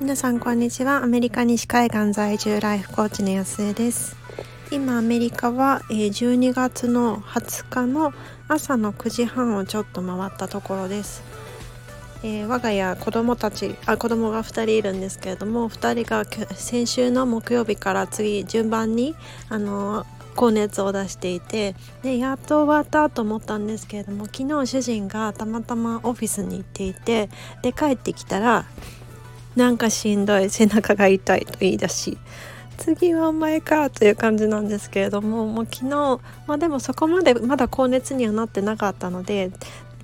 皆さんこんにちは。アメリカ西海岸在住ライフコーチの安江です。今アメリカは12月の20日の朝の9時半をちょっと回ったところです。えー、我が家子供たちあ子供が2人いるんですけれども2人が先週の木曜日から次順番にあの高熱を出していてでやっと終わったと思ったんですけれども昨日主人がたまたまオフィスに行っていてで帰ってきたらなんかしんどい背中が痛いと言い出し次はお前かという感じなんですけれどももう昨日まあでもそこまでまだ高熱にはなってなかったので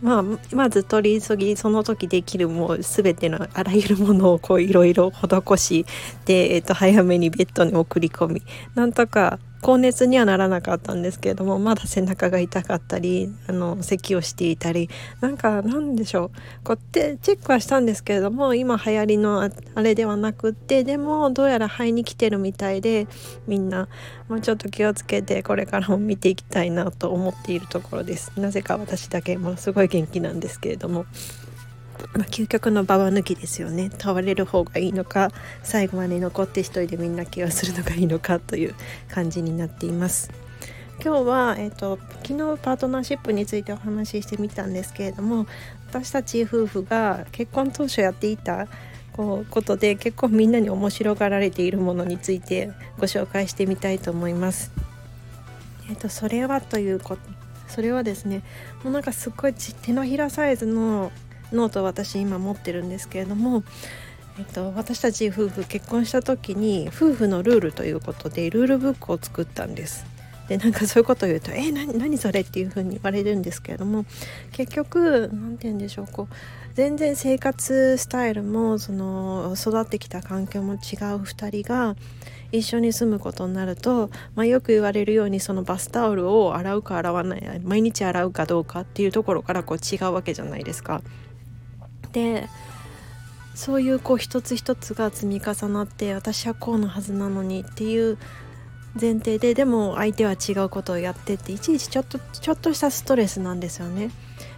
まあ、まず取り急ぎその時できるもう全てのあらゆるものをこういろいろ施しで、えー、と早めにベッドに送り込みなんとか高熱にはならなかったんですけれどもまだ背中が痛かったりあの咳をしていたりなんかなんでしょうこうってチェックはしたんですけれども今流行りのあれではなくってでもどうやら肺に来てるみたいでみんなもうちょっと気をつけてこれからも見ていきたいなと思っているところですなぜか私だけものすごい元気なんですけれども。まあ、究極のババ抜きですよね倒れる方がいいのか最後まで残って一人でみんなケアするのがいいのかという感じになっています今日は、えーと、昨日パートナーシップについてお話ししてみたんですけれども私たち夫婦が結婚当初やっていたこうことで結構みんなに面白がられているものについてご紹介してみたいと思います。えーと、とそれはということそれはですねもうなんかすっごい手のひらサイズのノート私今持ってるんですけれども、えっと、私たち夫婦結婚した時に夫婦のルールということでルールブックを作ったんです。でなんかそういうことを言うと「え何何それ?」っていうふうに言われるんですけれども結局何て言うんでしょうこう全然生活スタイルもその育ってきた環境も違う2人が一緒に住むことになると、まあ、よく言われるようにそのバスタオルを洗うか洗わない毎日洗うかどうかっていうところからこう違うわけじゃないですか。でそういうこう一つ一つが積み重なって私はこうのはずなのにっていう前提ででも相手は違うことをやってっていちいちちょっとちょっとしたストレスなんですよね。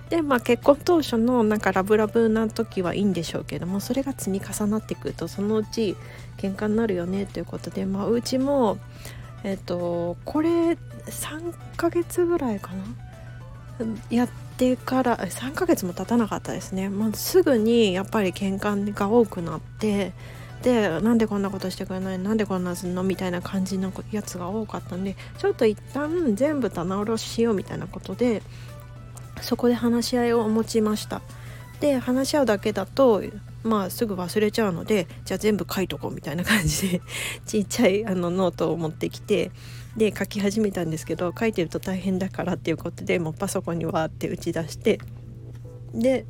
でまあ結婚当初のなんかラブラブな時はいいんでしょうけどもそれが積み重なってくるとそのうち喧嘩になるよねということでまあうちもえっ、とこれ3ヶ月ぐらいかな？やってから3ヶ月も経たなかったですね、まあ、すぐにやっぱり喧嘩が多くなってでなんでこんなことしてくれないなんでこんなすんのみたいな感じのやつが多かったんでちょっと一旦全部棚卸ししようみたいなことでそこで話し合いを持ちました。で話し合うだけだとまあすぐ忘れちゃうのでじゃあ全部書いとこうみたいな感じでちっちゃいあのノートを持ってきてで書き始めたんですけど書いてると大変だからっていうことでもうパソコンにわーって打ち出してで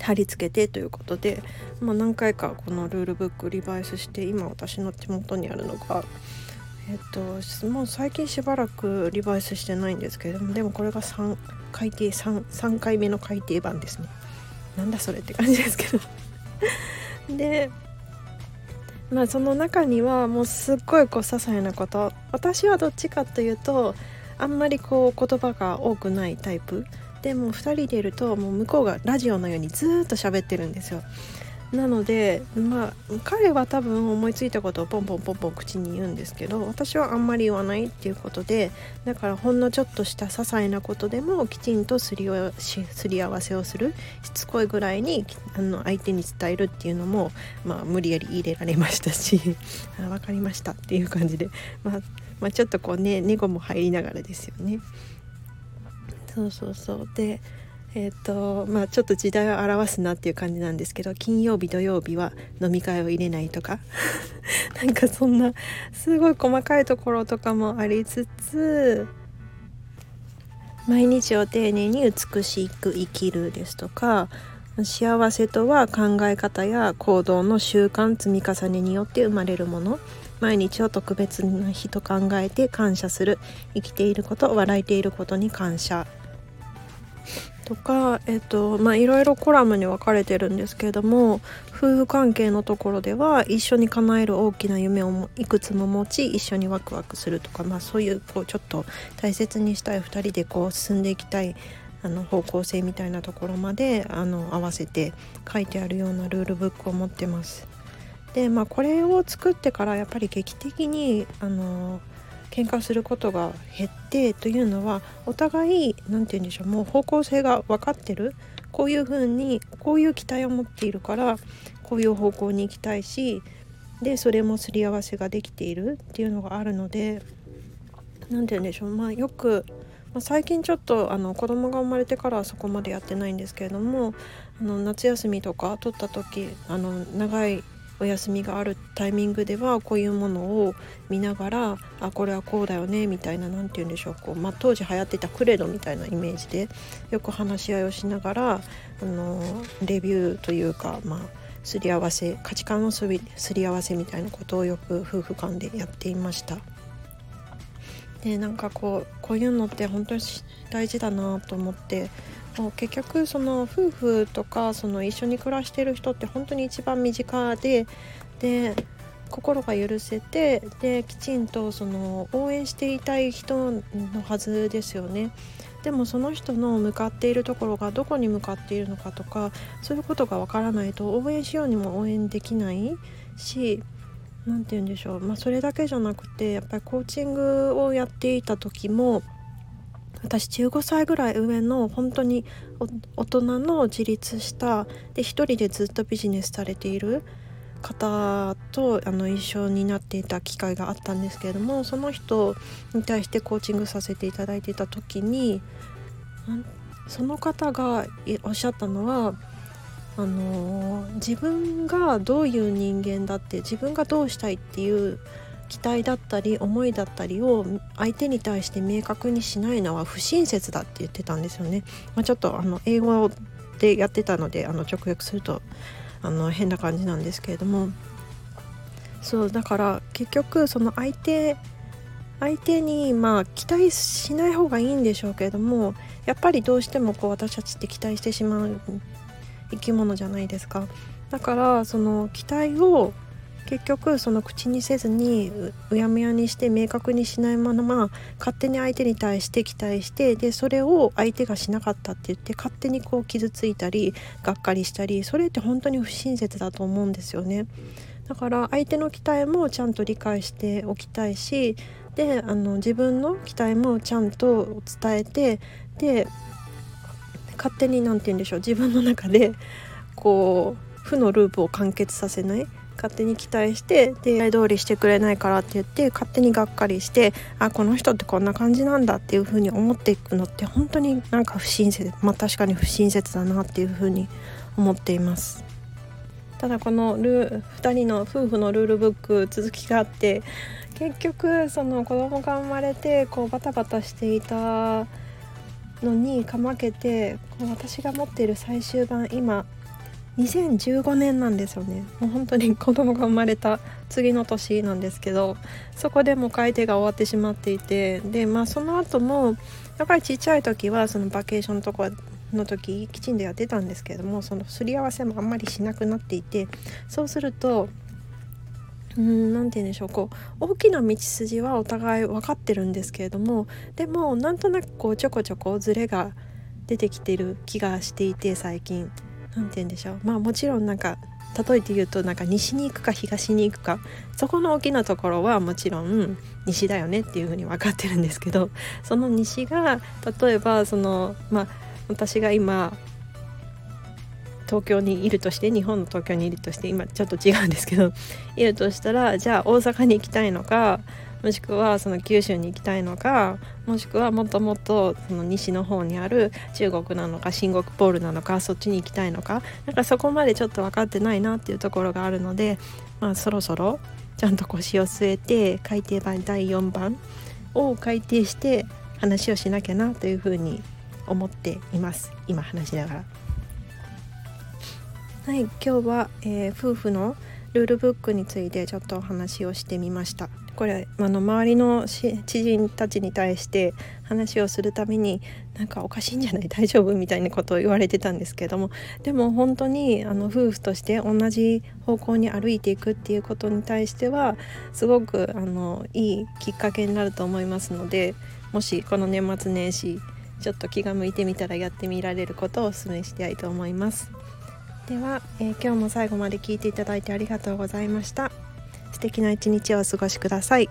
貼り付けてということで、まあ、何回かこのルールブックリバイスして今私の手元にあるのがえっともう最近しばらくリバイスしてないんですけれどもでもこれが3改訂 3, 3回目の改訂版ですね。なんだそれって感じですけど。でまあその中にはもうすっごいこう些細なこと。私はどっちかというとあんまりこう言葉が多くないタイプ。でも2人でいるともう向こうがラジオのようにずっと喋ってるんですよ。なのでまあ彼は多分思いついたことをポンポンポンポン口に言うんですけど私はあんまり言わないっていうことでだからほんのちょっとした些細なことでもきちんとすりすり合わせをするしつこいぐらいにあの相手に伝えるっていうのも、まあ、無理やり入れられましたし あ分かりましたっていう感じで、まあ、まあ、ちょっとこうね猫も入りながらですよね。そうそうそうでえっ、ー、とまあちょっと時代を表すなっていう感じなんですけど金曜日土曜日は飲み会を入れないとか なんかそんなすごい細かいところとかもありつつ毎日を丁寧に美しく生きるですとか幸せとは考え方や行動の習慣積み重ねによって生まれるもの毎日を特別な日と考えて感謝する生きていること笑えていることに感謝。とか、えっとまあ、いろいろコラムに分かれてるんですけれども夫婦関係のところでは一緒に叶える大きな夢をいくつも持ち一緒にワクワクするとか、まあ、そういうこうちょっと大切にしたい2人でこう進んでいきたいあの方向性みたいなところまであの合わせて書いてあるようなルールブックを持ってます。でまあこれを作ってからやっぱり劇的にあの喧嘩することが減ってというのはお互い何て言うんでしょうもう方向性が分かってる。こういうふうにこういう期待を持っているからこういう方向に行きたいしでそれもすり合わせができているっていうのがあるので何て言うんでしょう。まあよくまあ、最近ちょっとあの子供が生まれてからはそこまでやってないんですけれどもあの夏休みとか取った時あの長いお休みがあるタイミングではこういうものを見ながらあこれはこうだよねみたいな何て言うんでしょうこう、まあ、当時流行ってたクレドみたいなイメージでよく話し合いをしながらあのレビューというかまあすり合わせ価値観のすり合わせみたいなことをよく夫婦間でやっていました。でなんかこうこういうのって本当に大事だなと思ってもう結局その夫婦とかその一緒に暮らしてる人って本当に一番身近でで心が許せてできちんとその応援していたい人のはずですよね。でもその人の向かっているところがどこに向かっているのかとかそういうことがわからないと応援しようにも応援できないし何て言うんでしょう、まあ、それだけじゃなくてやっぱりコーチングをやっていた時も私15歳ぐらい上の本当に大人の自立したで一人でずっとビジネスされている方とあの一緒になっていた機会があったんですけれどもその人に対してコーチングさせていただいていた時にその方がおっしゃったのはあの自分がどういう人間だって自分がどうしたいっていう期待だったり思いだったりを相手に対して明確にしないのは不親切だって言ってたんですよね。まあ、ちょっとあの英語でやってたのであの直訳するとあの変な感じなんですけれどもそうだから結局その相手相手にまあ期待しない方がいいんでしょうけれどもやっぱりどうしてもこう私たちって期待してしまう生き物じゃないですかだからその期待を結局その口にせずにうやむやにして明確にしないまま勝手に相手に対して期待してでそれを相手がしなかったって言って勝手にこう傷ついたりがっかりしたりそれって本当に不親切だと思うんですよね。だから相手の期待もちゃんと理解しておきたいしであの自分の期待もちゃんと伝えてで勝手に何て言うんでしょう自分の中で こう負のループを完結させない。勝手に期待してで依通りしてくれないからって言って勝手にがっかりしてあこの人ってこんな感じなんだっていう風に思っていくのって本当になんか不親切まあ確かに不親切だなっていう風に思っています。ただこのル2人の夫婦のルールブック続きがあって結局その子供が生まれてこうバタバタしていたのにかまけてこう私が持っている最終版今2015年なんですよね。もう本当に子供が生まれた次の年なんですけどそこでも買い手が終わってしまっていてでまあその後もやっぱりちっちゃい時はそのバケーションとかの時きちんとやってたんですけどもそのすり合わせもあんまりしなくなっていてそうすると何て言うんでしょう。こう大きな道筋はお互い分かってるんですけれどもでもなんとなくこうちょこちょこずれが出てきてる気がしていて最近。何て言うんでしょう。まあもちろんなんか例えて言うとなんか西に行くか東に行くかそこの大きなところはもちろん西だよねっていうふうに分かってるんですけどその西が例えばそのまあ私が今東京にいるとして日本の東京にいるとして今ちょっと違うんですけど いるとしたらじゃあ大阪に行きたいのかもしくはその九州に行きたいのかもしくはもっともっとその西の方にある中国なのか新国ポールなのかそっちに行きたいのかなんかそこまでちょっと分かってないなっていうところがあるので、まあ、そろそろちゃんと腰を据えて改訂版第4番を改訂して話をしなきゃなというふうに思っています今話しながら。はい今日は、えー、夫婦のルールブックについてちょっとお話をしてみました。これあの周りの知人たちに対して話をするためになんかおかしいんじゃない？大丈夫？みたいなことを言われてたんですけども。でも本当にあの夫婦として同じ方向に歩いていくっていうことに対してはすごくあのいいきっかけになると思いますのでもしこの年末年始ちょっと気が向いてみたらやってみられることをお勧めしたいと思います。では、えー、今日も最後まで聞いていただいてありがとうございました。素敵な一日をお過ごしください。